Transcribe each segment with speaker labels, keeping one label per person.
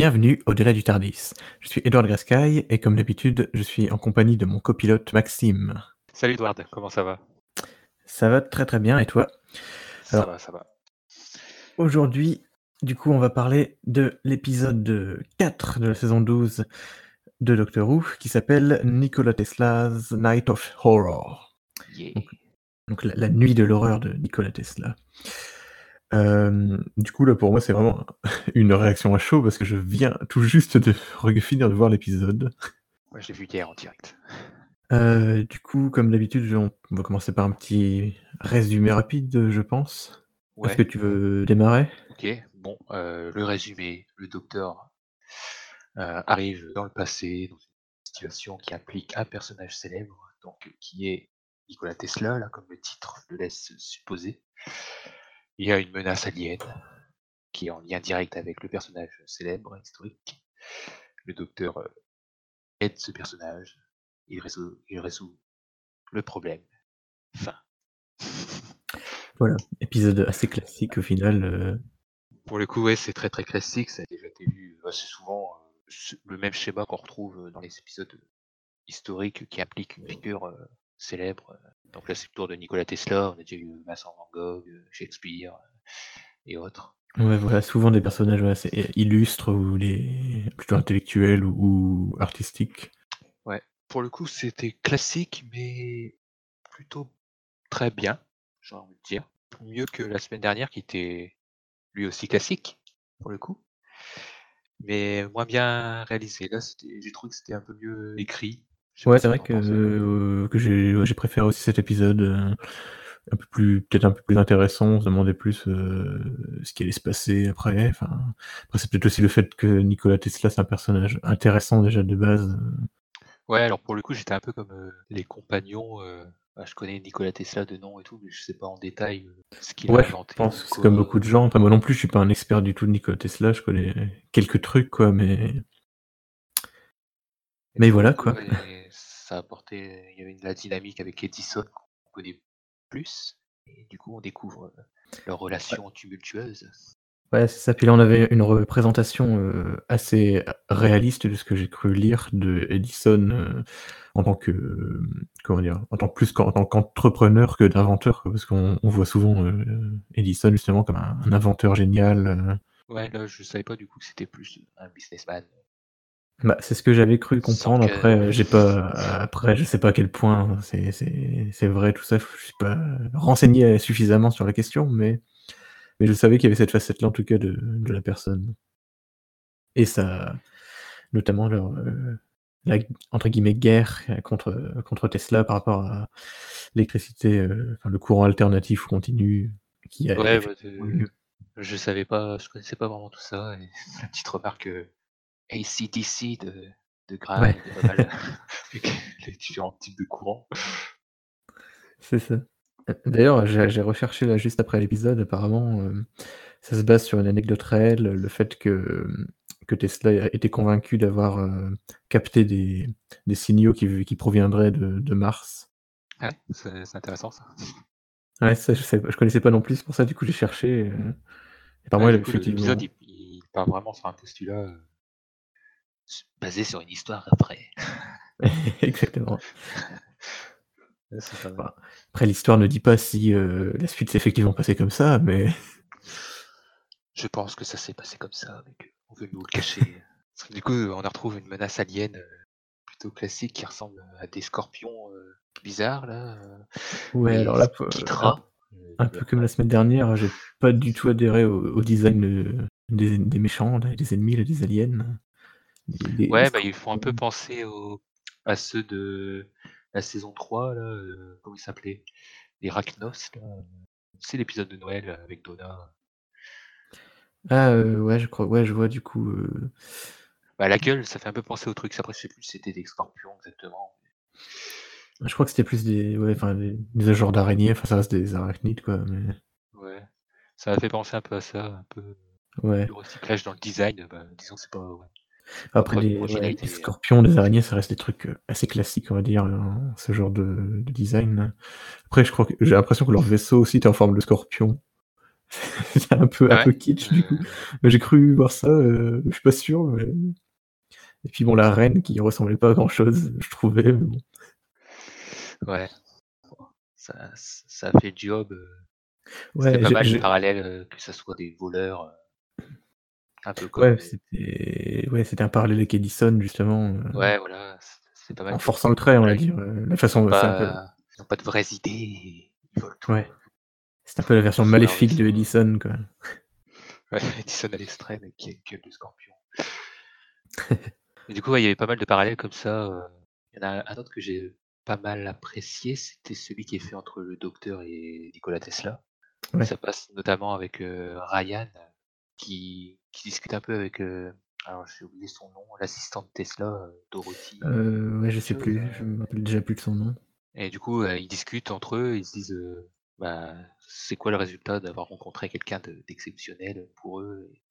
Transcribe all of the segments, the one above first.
Speaker 1: Bienvenue au-delà du Tardis. Je suis Edouard Grascaille et comme d'habitude, je suis en compagnie de mon copilote Maxime.
Speaker 2: Salut Edward, comment ça va?
Speaker 1: Ça va très très bien et toi?
Speaker 2: Ça va, ça va.
Speaker 1: Aujourd'hui, du coup, on va parler de l'épisode 4 de la saison 12 de Doctor Who qui s'appelle Nikola Tesla's Night of Horror.
Speaker 2: Yeah.
Speaker 1: Donc la, la nuit de l'horreur de Nikola Tesla. Euh, du coup, là, pour moi, c'est vraiment une réaction à chaud parce que je viens tout juste de finir de voir l'épisode.
Speaker 2: Moi, je l'ai vu hier en direct.
Speaker 1: Euh, du coup, comme d'habitude, on va commencer par un petit résumé rapide, je pense.
Speaker 2: Ouais,
Speaker 1: Est-ce que tu veux démarrer?
Speaker 2: Ok. Bon, euh, le résumé, le docteur arrive dans le passé, dans une situation qui implique un personnage célèbre, donc qui est Nikola Tesla, là, comme le titre le laisse supposer. Il y a une menace alien qui est en lien direct avec le personnage célèbre, historique. Le docteur euh, aide ce personnage, il résout, il résout le problème. Fin.
Speaker 1: Voilà, épisode assez classique au final. euh,
Speaker 2: Pour le coup, ouais, c'est très très classique, ça a déjà été vu assez souvent. euh, le même schéma qu'on retrouve euh, dans les épisodes historiques qui impliquent une figure euh, célèbre. euh. Donc là, c'est le tour de Nikola Tesla, on a déjà eu Vincent Van Gogh, euh, Shakespeare euh, et autres.
Speaker 1: Ouais, voilà, souvent des personnages ouais, assez illustres ou les plutôt intellectuels ou, artistiques.
Speaker 2: Pour le coup, c'était classique, mais plutôt très bien, j'ai envie de dire. Mieux que la semaine dernière, qui était lui aussi classique, pour le coup. Mais moins bien réalisé. Là, j'ai trouvé que c'était un peu mieux écrit.
Speaker 1: Ouais, c'est
Speaker 2: ce
Speaker 1: vrai que, euh, que j'ai préféré aussi cet épisode euh, un peu plus peut-être un peu plus intéressant. On se demandait plus euh, ce qui allait se passer après. Enfin, après c'est peut-être aussi le fait que Nikola Tesla c'est un personnage intéressant déjà de base.
Speaker 2: Ouais, alors pour le coup, j'étais un peu comme euh, les compagnons. euh, bah, je connais Nikola Tesla de nom et tout, mais je sais pas en détail ce qu'il a
Speaker 1: Ouais, je
Speaker 2: inventé.
Speaker 1: pense que comme beaucoup de gens. Après, moi non plus, je suis pas un expert du tout de Nikola Tesla. Je connais quelques trucs quoi, mais mais voilà quoi.
Speaker 2: ouais, ça apportait, il y avait de la dynamique avec Edison qu'on connaît plus. Et du coup, on découvre leur relation tumultueuse.
Speaker 1: Ouais, c'est ça. Puis là, on avait une représentation euh, assez réaliste de ce que j'ai cru lire de Edison euh, en tant que euh, comment dire, en tant plus qu'en en tant qu'entrepreneur que d'inventeur, parce qu'on on voit souvent Edison justement comme un, un inventeur génial.
Speaker 2: Ouais, là, je savais pas du coup que c'était plus un businessman.
Speaker 1: Bah, c'est ce que j'avais cru comprendre.
Speaker 2: que-
Speaker 1: Après, euh, j'ai pas, après, je sais pas à quel point c'est c'est c'est vrai tout ça. Je suis pas renseigné suffisamment sur la question, mais mais je savais qu'il y avait cette facette-là en tout cas de, de la personne. Et ça, notamment leur euh, la entre guillemets guerre contre contre Tesla par rapport à l'électricité, euh, enfin le courant alternatif ou continu qui a
Speaker 2: Ouais, bah, euh, je savais pas, je connaissais pas vraiment tout ça. Et la petite remarque euh, ACDC de, de Graham
Speaker 1: Ouais.
Speaker 2: avec les différents types de courants.
Speaker 1: C'est ça. Euh, D'ailleurs, j'ai recherché là juste après l'épisode, apparemment, euh, ça se base sur une anecdote réelle, le fait que, que Tesla était convaincu d'avoir euh, capté des, des signaux qui, qui proviendraient de, de Mars.
Speaker 2: Ouais, c'est intéressant ça.
Speaker 1: Ouais, ça, je, je connaissais pas non plus, c'est pour ça, du coup, j'ai cherché. euh, et
Speaker 2: Ouais, l'épisode, il, il part vraiment sur un postulat basé sur une histoire après.
Speaker 1: Exactement.
Speaker 2: Pas mal.
Speaker 1: Après, l'histoire ne dit pas si euh, la suite s'est effectivement passée comme ça, mais
Speaker 2: Je pense que ça s'est passé comme ça, mais qu'on veut nous le cacher. Parce que du coup, on retrouve une menace alien euh, plutôt classique qui ressemble à des scorpions euh, bizarres là.
Speaker 1: ouais,
Speaker 2: et
Speaker 1: alors là,
Speaker 2: qui gras.
Speaker 1: Un peu comme la semaine dernière, j'ai pas du tout adhéré au, au design des, des méchants, là, des ennemis, là, des aliens. Des-
Speaker 2: Ouais, bah ils font un peu penser au, à ceux de la saison 3, là, euh, comment ils s'appelaient? Les Rachnos, là. C'est l'épisode de Noël avec Donna.
Speaker 1: Ah euh, ouais, je crois, ouais, je vois du coup. euh,
Speaker 2: Bah la gueule, ça fait un peu penser au truc. Après, je sais plus si c'était des scorpions exactement.
Speaker 1: je crois que c'était plus des, ouais, enfin des, des genres d'araignées, enfin ça reste des arachnides quoi, mais
Speaker 2: Ouais. Ça m'a fait penser un peu à ça, un peu
Speaker 1: ouais.
Speaker 2: le recyclage dans le design. Bah, disons c'est pas. Ouais.
Speaker 1: Après
Speaker 2: Pas
Speaker 1: ouais, des
Speaker 2: hein.
Speaker 1: scorpions, des araignées, ça reste des trucs euh, assez classiques, on va dire, hein, ce genre de, de design. Après, je crois que j'ai l'impression que leur vaisseau aussi était en forme de scorpion. C'est un peu un peu
Speaker 2: ouais?
Speaker 1: kitsch du coup.
Speaker 2: Heu
Speaker 1: Bah, j'ai cru voir ça, heu, je suis pas sûr, mais et puis bon, la reine qui ressemblait pas à grand chose, je trouvais, mais bon.
Speaker 2: Ouais. Ça ça fait job,
Speaker 1: Ouais,
Speaker 2: pas
Speaker 1: j'ai
Speaker 2: mal le parallèle, que ça soit des voleurs, un peu comme,
Speaker 1: Ouais, c'était ouais, un parallèle avec Edison justement, heu
Speaker 2: Ouais, voilà, c c'est pas mal
Speaker 1: en forçant le trait, on va dire, heu, la façon
Speaker 2: pas ils ont pas de vraies idées ils tout.
Speaker 1: Ouais. C'est un peu la version maléfique de. Edison, quoi.
Speaker 2: Ouais, Edison à l'extrême et qui a une gueule de scorpion. Et du coup, ouais, il y avait pas mal de parallèles comme ça, heu, il y en a un autre que j'ai pas mal apprécié, c'était celui qui est fait entre le docteur et Nikola Tesla.
Speaker 1: Ouais.
Speaker 2: Ça passe notamment avec, Ryan qui qui discute un peu avec, alors j'ai oublié son nom, l'assistante Tesla, Dorothy
Speaker 1: ouais, je sais plus, je me rappelle déjà plus de son nom.
Speaker 2: et du coup, heu, ils discutent entre eux, ils se disent, bah, c'est quoi le résultat d'avoir rencontré quelqu'un de d'exceptionnel pour eux et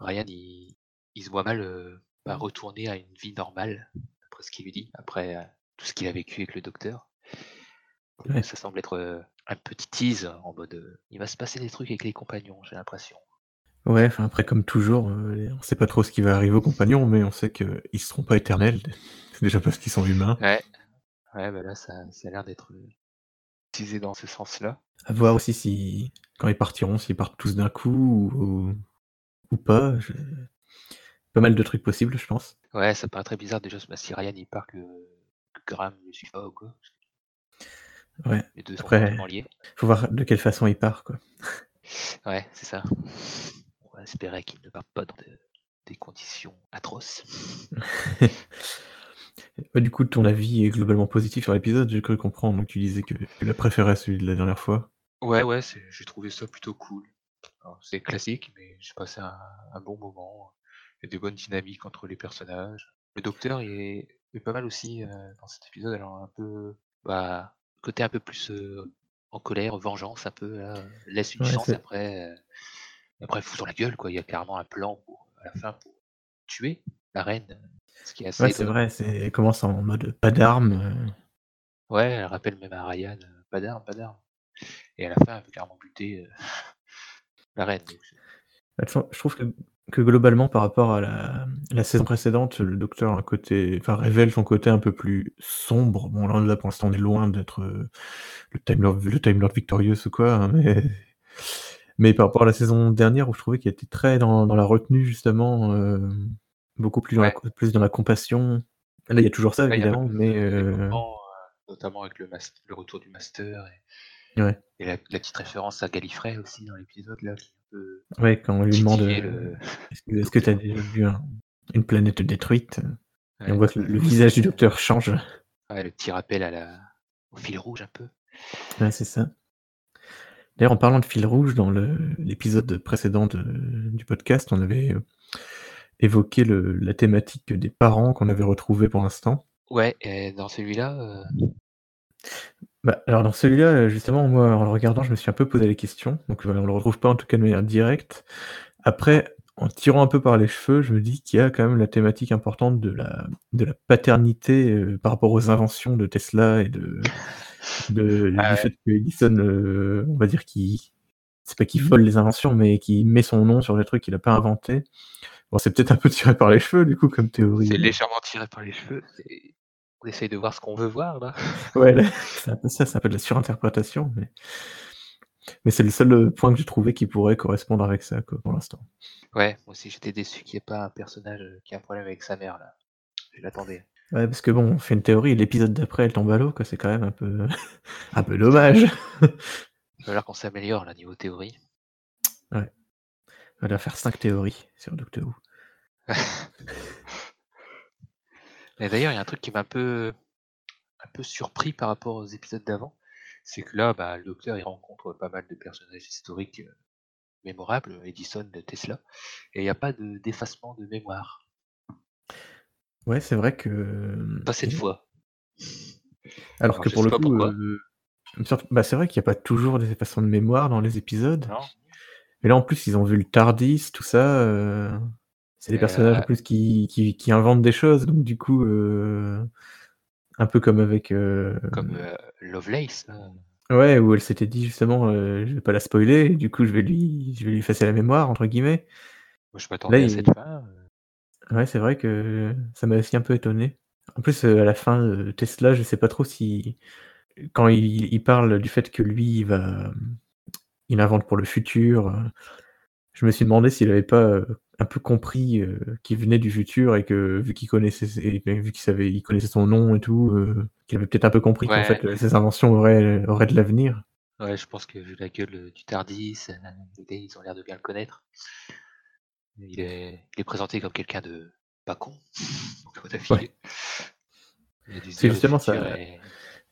Speaker 2: Ryan il il se voit mal, bah, retourner à une vie normale, d'après ce qu'il lui dit, après, tout ce qu'il a vécu avec le docteur.
Speaker 1: Ouais.
Speaker 2: ça semble être, un petit tease en mode, il va se passer des trucs avec les compagnons, j'ai l'impression.
Speaker 1: Ouais, enfin après comme toujours, heu, on sait pas trop ce qui va arriver aux compagnons, mais on sait qu'ils seront pas éternels, dé déjà parce qu'ils sont humains.
Speaker 2: Ouais, ouais, bah, là ça ça a l'air d'être, heu, teasé dans ce sens-là.
Speaker 1: À voir aussi si quand ils partiront, s'ils partent tous d'un coup ou ou pas, je pas mal de trucs possibles, je pense.
Speaker 2: Ouais, ça paraît très bizarre déjà, bah, si Ryan il part que que Graham le suive pas ou quoi.
Speaker 1: Ouais,
Speaker 2: Les 2 sont
Speaker 1: après,
Speaker 2: fortement liés.
Speaker 1: faut voir de quelle façon il part, quoi.
Speaker 2: Ouais, c'est ça. Espérer qu'il ne parte pas dans de des conditions atroces.
Speaker 1: Bah, du coup, ton avis est globalement positif sur l'épisode, j'ai cru comprendre, donc tu disais que tu l'as préféré à celui de la dernière fois?
Speaker 2: Ouais, ouais, j'ai trouvé ça plutôt cool. C'est classique, mais j'ai passé un un bon moment. Il y a des bonnes dynamiques entre les personnages. Le docteur est est pas mal aussi, heu, dans cet épisode, alors un peu, bah, côté un peu plus, heu, en colère, vengeance un peu là, heu, laisse une
Speaker 1: Ouais,
Speaker 2: chance et après, après fout sur la gueule quoi. Il y a carrément un plan pour à la fin pour tuer la reine, ce qui est
Speaker 1: ouais,
Speaker 2: assez
Speaker 1: c'est vrai, c'est elle commence en mode pas d'armes, heu
Speaker 2: Ouais, elle rappelle même à Ryan, heu: «Pas d'armes, pas d'armes» et à la fin elle veut carrément buter, la reine donc
Speaker 1: Bah, je trouve que que globalement par rapport à la la saison précédente, le docteur a un côté enfin révèle son côté un peu plus sombre. Bon là là pour l'instant on est loin d'être, le Time Lord le Time Lord Victorious ou quoi, hein, mais mais par rapport à la saison dernière où je trouvais qu'il était très dans dans la retenue justement, hem, beaucoup plus dans la
Speaker 2: ouais.
Speaker 1: co plus dans la compassion. Là, il y a toujours ça évidemment, mais
Speaker 2: développement, heu, notamment avec le retour du master et
Speaker 1: ouais,
Speaker 2: et la la petite référence à Gallifrey aussi dans l'épisode là, qui peut
Speaker 1: ouais, quand on lui demande,
Speaker 2: le
Speaker 1: «Est-ce que tu as déjà vu un une planète détruite?» et on voit que le visage du docteur change.
Speaker 2: le petit rappel à la au fil rouge un peu.
Speaker 1: Ouais, c'est ça. D'ailleurs, en parlant de fil rouge, dans l'épisode précédent de du podcast, on avait, heu, évoqué le la thématique des parents qu'on avait retrouvés pour l'instant.
Speaker 2: Ouais et dans celui-là, heu
Speaker 1: Bah, alors dans celui-là, heu, justement, moi, en le regardant, je me suis un peu posé les questions, donc voilà, on le retrouve pas en tout cas de manière directe. Après, en tirant un peu par les cheveux, je me dis qu'il y a quand même la thématique importante de la de la paternité, heu, par rapport aux inventions de Tesla et de de
Speaker 2: ah
Speaker 1: du fait que Edison, heu, on va dire qu'il c'est pas qu'il vole les inventions, mais qu'il met son nom sur les trucs qu'il a pas inventés. Bon, c'est peut-être un peu tiré par les cheveux du coup comme
Speaker 2: c'est
Speaker 1: théorie, heu
Speaker 2: légèrement tiré par les cheveux, c'est on essaye de voir ce qu'on veut voir là.
Speaker 1: ouais, là, c'est un peu ça, c'est un peu de la surinterprétation, mais mais c'est le seul, heu, point que j'ai trouvé qui pourrait correspondre avec ça, quoi, pour l'instant.
Speaker 2: Ouais, moi aussi j'étais déçu qu'il y ait pas un personnage, heu, qui a un problème avec sa mère là. Je l'attendais.
Speaker 1: Ouais, parce que bon, on fait une théorie et l'épisode d'après, elle tombe à l'eau, quoi, c'est quand même un peu un peu dommage.
Speaker 2: Il va falloir qu'on s'améliore là niveau théorie.
Speaker 1: Ouais, on va faire 5 théories sur Doctor Who.
Speaker 2: Et d'ailleurs, il y a un truc qui m'a un peu un peu surpris par rapport aux épisodes d'avant, c'est que là, bah, le docteur, il rencontre pas mal de personnages historiques, heu, mémorables, Edison, Tesla et il y a pas de d'effacement de mémoire.
Speaker 1: Ouais, c'est vrai que,
Speaker 2: Pas cette
Speaker 1: et
Speaker 2: fois.
Speaker 1: alors
Speaker 2: Alors
Speaker 1: que pour le coup, sorte bah, c'est vrai qu'il y a pas toujours des effacements de mémoire dans les épisodes.
Speaker 2: Non,
Speaker 1: Mais là, en plus, ils ont vu le TARDIS, tout ça, c'est des personnages en plus qui qui qui inventent des choses, donc du coup, un peu comme avec, heu,
Speaker 2: comme, heu, Lovelace.
Speaker 1: Ouais, où elle s'était dit justement, heu: «Je vais pas la spoiler, du coup je vais lui je vais lui effacer la mémoire» entre guillemets.
Speaker 2: Moi je
Speaker 1: Là
Speaker 2: m'attendais à
Speaker 1: il
Speaker 2: cette fin, heu
Speaker 1: ouais, c'est vrai que ça m'a aussi un peu étonné. En plus, heu, à la fin, heu, Tesla, je sais pas trop si quand il il parle du fait que lui, il va, il invente pour le futur, je me suis demandé s'il avait pas, un peu compris, heu, qu'il venait du futur et que vu qu'il connaissait et vu qu'il savait il connaissait son nom et tout, heu, qu'il avait peut-être un peu compris qu'en fait, heu, ses inventions auraient auraient de l'avenir.
Speaker 2: Ouais, je pense que vu la gueule, du Tardis, ils ont l'air de bien le connaître. Il est il est présenté comme quelqu'un de pas con,
Speaker 1: Ouais. C'est
Speaker 2: dire: «Le
Speaker 1: justement ça
Speaker 2: est»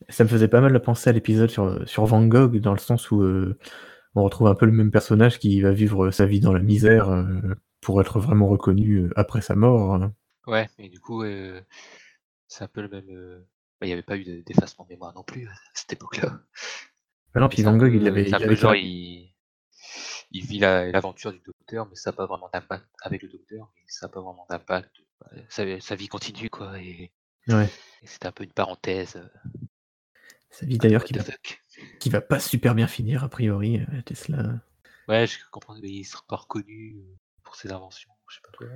Speaker 1: ça me faisait pas mal penser à l'épisode sur, sur Van Gogh dans le sens où, on retrouve un peu le même personnage qui va vivre, sa vie dans la misère, pour être vraiment reconnu, après sa mort, hein.
Speaker 2: Ouais et du coup, c'est un peu le même, bah, il y avait pas eu de d'effacement de mémoire non plus à cette époque-là.
Speaker 1: Bah non,
Speaker 2: Mais
Speaker 1: puis
Speaker 2: c'est
Speaker 1: Van Gogh, il avait
Speaker 2: c'est un
Speaker 1: il
Speaker 2: peu genre il il vit la l'aventure du docteur, mais ça a pas vraiment d'impact avec le docteur, mais ça a pas vraiment d'impact, sa sa vie continue quoi et
Speaker 1: ouais.
Speaker 2: et c'était un peu une parenthèse,
Speaker 1: Sa vie d'ailleurs qui va qui va pas super bien finir a priori, heu, Tesla.
Speaker 2: Ouais, je comprends, mais il sera pas reconnu, pour ses inventions, je sais pas quoi.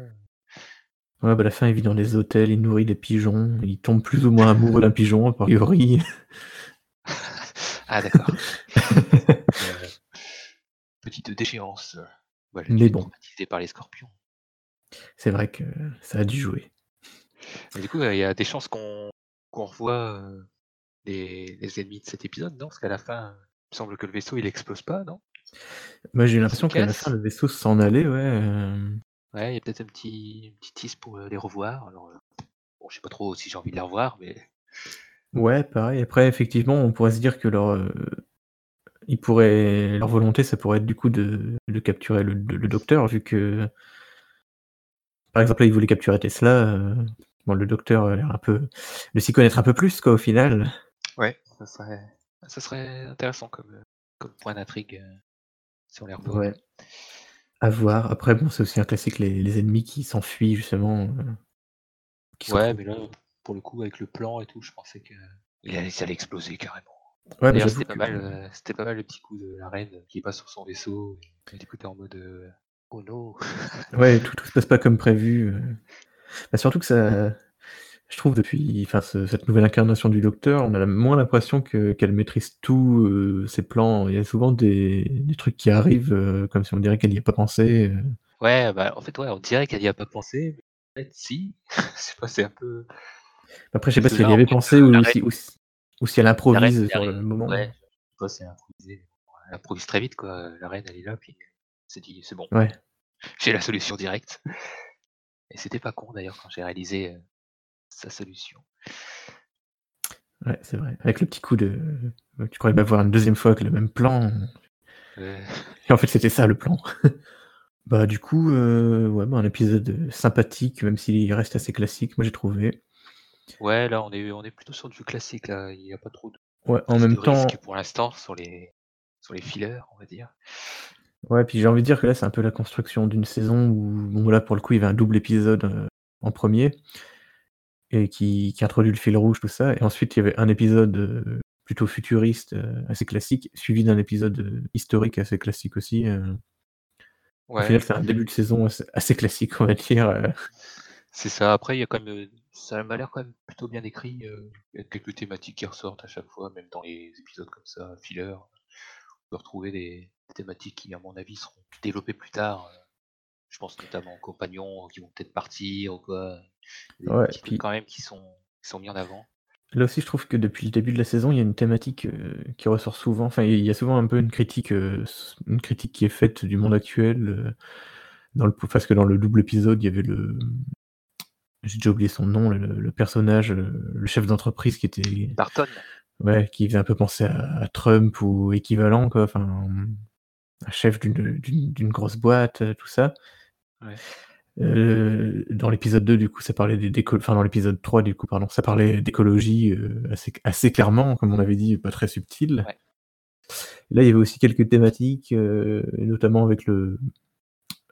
Speaker 1: Ouais, bah, à la fin, il vit dans des hôtels, il nourrit des pigeons, il tombe plus ou moins amoureux d'un pigeon a priori.
Speaker 2: Ah d'accord. Heu, petite déchéance, a dû
Speaker 1: Mais bon.
Speaker 2: traumatisé par les scorpions.
Speaker 1: C'est vrai que ça a dû jouer.
Speaker 2: Et du coup, heu, il y a des chances qu'on qu'on revoit, les les ennemis de cet épisode, non? Parce qu'à la fin, il me semble que le vaisseau il explose pas, non?
Speaker 1: Moi, j'ai eu l'impression qu'à la fin, le vaisseau s'en allait, ouais, hem
Speaker 2: Ouais, il y a peut-être un petit un petit tease pour, heu, les revoir. Alors, heu, bon, je sais pas trop si j'ai envie de les revoir, mais
Speaker 1: Ouais, pareil. Après, effectivement, on pourrait se dire que leur, ils pourraient leur volonté, ça pourrait être du coup de de capturer le le docteur vu que par exemple, là, ils voulaient capturer Tesla, bon, le docteur a l'air un peu de s'y connaître un peu plus quoi, au final.
Speaker 2: ouais, ça serait ça serait intéressant comme, comme point d'intrigue, si on les revoit.
Speaker 1: Ouais. À voir. Après bon, c'est aussi un classique, les les ennemis qui s'enfuient justement, qui se
Speaker 2: Ouais, mais là, pour le coup, avec le plan et tout, je pensais allait ça allait exploser carrément.
Speaker 1: ouais,
Speaker 2: D'ailleurs, c'était pas
Speaker 1: que
Speaker 2: mal, heu, c'était pas mal le petit coup de la reine qui passe sur son vaisseau et du coup, en mode, heu: «Oh no!»
Speaker 1: ouais, tout tout se passe pas comme prévu, bah, surtout que ça je trouve depuis enfin ce cette nouvelle incarnation du docteur, on a moins l'impression que qu'elle maîtrise tous, heu, ses plans. Il y a souvent des des trucs qui arrivent, heu, comme si on dirait qu'elle y a pas pensé, heu.
Speaker 2: Ouais, bah, en fait, ouais, on dirait qu'elle y a pas pensé, mais en fait, si. C'est un peu
Speaker 1: Après, je sais pas si elle y avait pensé ou si ou si ou si elle improvise sur le moment.
Speaker 2: ouais, je sais pas, c'est improvisé, elle improvise très vite, quoi, la reine, elle est là, puis s'est dit: «C'est bon,
Speaker 1: Ouais,
Speaker 2: j'ai la solution directe» et c'était pas con d'ailleurs quand j'ai réalisé, sa solution.
Speaker 1: ouais, c'est vrai. Avec le petit coup de tu croyais pas voir une deuxième fois avec le même plan et en fait, c'était ça le plan. Bah, du coup, heu, ouais, bah, un épisode, sympathique, même s'il reste assez classique, moi j'ai trouvé.
Speaker 2: ouais, là, on est on est plutôt sur du classique, là, il y a pas trop de
Speaker 1: Ouais, en
Speaker 2: de
Speaker 1: même temps
Speaker 2: pour l'instant sur les sur les fillers, on va dire.
Speaker 1: ouais, puis j'ai envie de dire que là, c'est un peu la construction d'une saison où, bon, là, pour le coup, il y avait un double épisode, heu, en 1er et qui qui introduit le fil rouge, tout ça et ensuite il y avait un épisode, heu, plutôt futuriste, heu, assez classique, suivi d'un épisode, heu, historique assez classique aussi, heu. Au final,
Speaker 2: Ouais,
Speaker 1: c'est un début de saison assez classique, on va dire,
Speaker 2: c'est ça. Après, il y a quand même, ça m'a l'air quand même plutôt bien écrit, il y a quelques thématiques qui ressortent à chaque fois, même dans les épisodes comme ça, filler. On peut retrouver des thématiques qui, à mon avis, seront développées plus tard, je pense notamment aux compagnons qui vont peut-être partir ou quoi. Des
Speaker 1: Ouais,
Speaker 2: petits trucs
Speaker 1: puis
Speaker 2: quand même qui sont qui sont mis en avant.
Speaker 1: Là aussi, je trouve que depuis le début de la saison, il y a une thématique, heu, qui ressort souvent. Enfin, il y a souvent un peu une critique, heu, s une critique qui est faite du monde actuel, heu, dans le parce que dans le double épisode, il y avait le, j'ai déjà oublié son nom, le le personnage, le chef d'entreprise qui était
Speaker 2: Barton?
Speaker 1: ouais, qui faisait un peu penser à à Trump ou équivalent quoi, enfin, un chef d'une grosse boîte, tout ça.
Speaker 2: Ouais.
Speaker 1: Heu, dans l'épisode 2, du coup, ça parlait d'éco enfin, dans l'épisode 3, du coup, pardon, ça parlait d'écologie, heu, assez assez clairement, comme on avait dit, pas très subtil.
Speaker 2: Ouais.
Speaker 1: Là, il y avait aussi quelques thématiques, heu, notamment avec le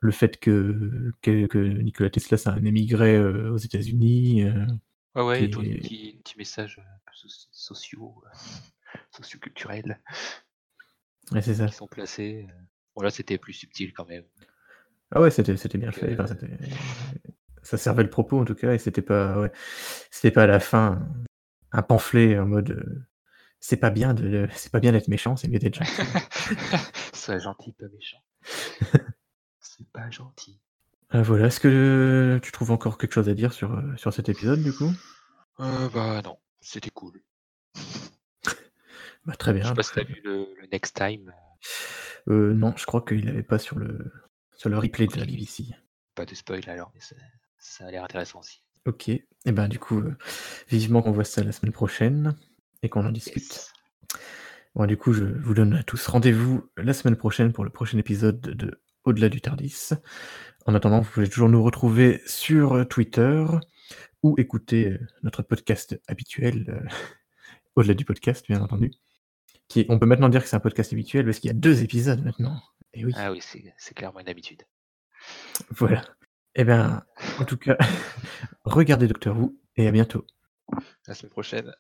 Speaker 1: le fait que que que Nikola Tesla, c'est un émigré, aux États-Unis,
Speaker 2: Ouais, ouais, toujours des
Speaker 1: est
Speaker 2: petits petits messages, sociaux, socioculturels
Speaker 1: Ouais, c'est ça.
Speaker 2: qui sont placés. Bon là, c'était plus subtil quand même.
Speaker 1: Ah ouais, c'était c'était bien fait. Enfin, c'était ça servait le propos en tout cas et c'était pas ouais, c'était pas à la fin un pamphlet en mode, heu, c'est pas bien de c'est pas bien d'être méchant, c'est mieux d'être gentil.
Speaker 2: Sois gentil, pas méchant. C'est pas gentil.
Speaker 1: Ah voilà, est-ce que tu trouves encore quelque chose à dire sur, cet épisode du coup?
Speaker 2: Bah non, c'était cool.
Speaker 1: Bah très
Speaker 2: Je sais
Speaker 1: bien,
Speaker 2: pas si tu as
Speaker 1: très bien.
Speaker 2: vu le le Next Time?
Speaker 1: Non, je crois qu'il avait pas sur le sur le replay de la. BBC.
Speaker 2: Pas de spoil alors, mais ça ça a l'air intéressant aussi.
Speaker 1: OK et ben du coup, heu, vivement qu'on voit ça la semaine prochaine et qu'on en discute.
Speaker 2: Yes.
Speaker 1: Bon du coup, je vous donne à tous rendez-vous la semaine prochaine pour le prochain épisode de Au-delà du Tardis. En attendant, vous pouvez toujours nous retrouver sur, Twitter ou écouter, heu, notre podcast habituel, Au-delà du podcast bien entendu. Qui est on peut maintenant dire que c'est un podcast habituel parce qu'il y a 2 épisodes maintenant. Et oui.
Speaker 2: Ah oui, c'est clairement une habitude.
Speaker 1: Voilà. Et ben, en tout cas, regardez Doctor Who et à bientôt.
Speaker 2: À la semaine prochaine.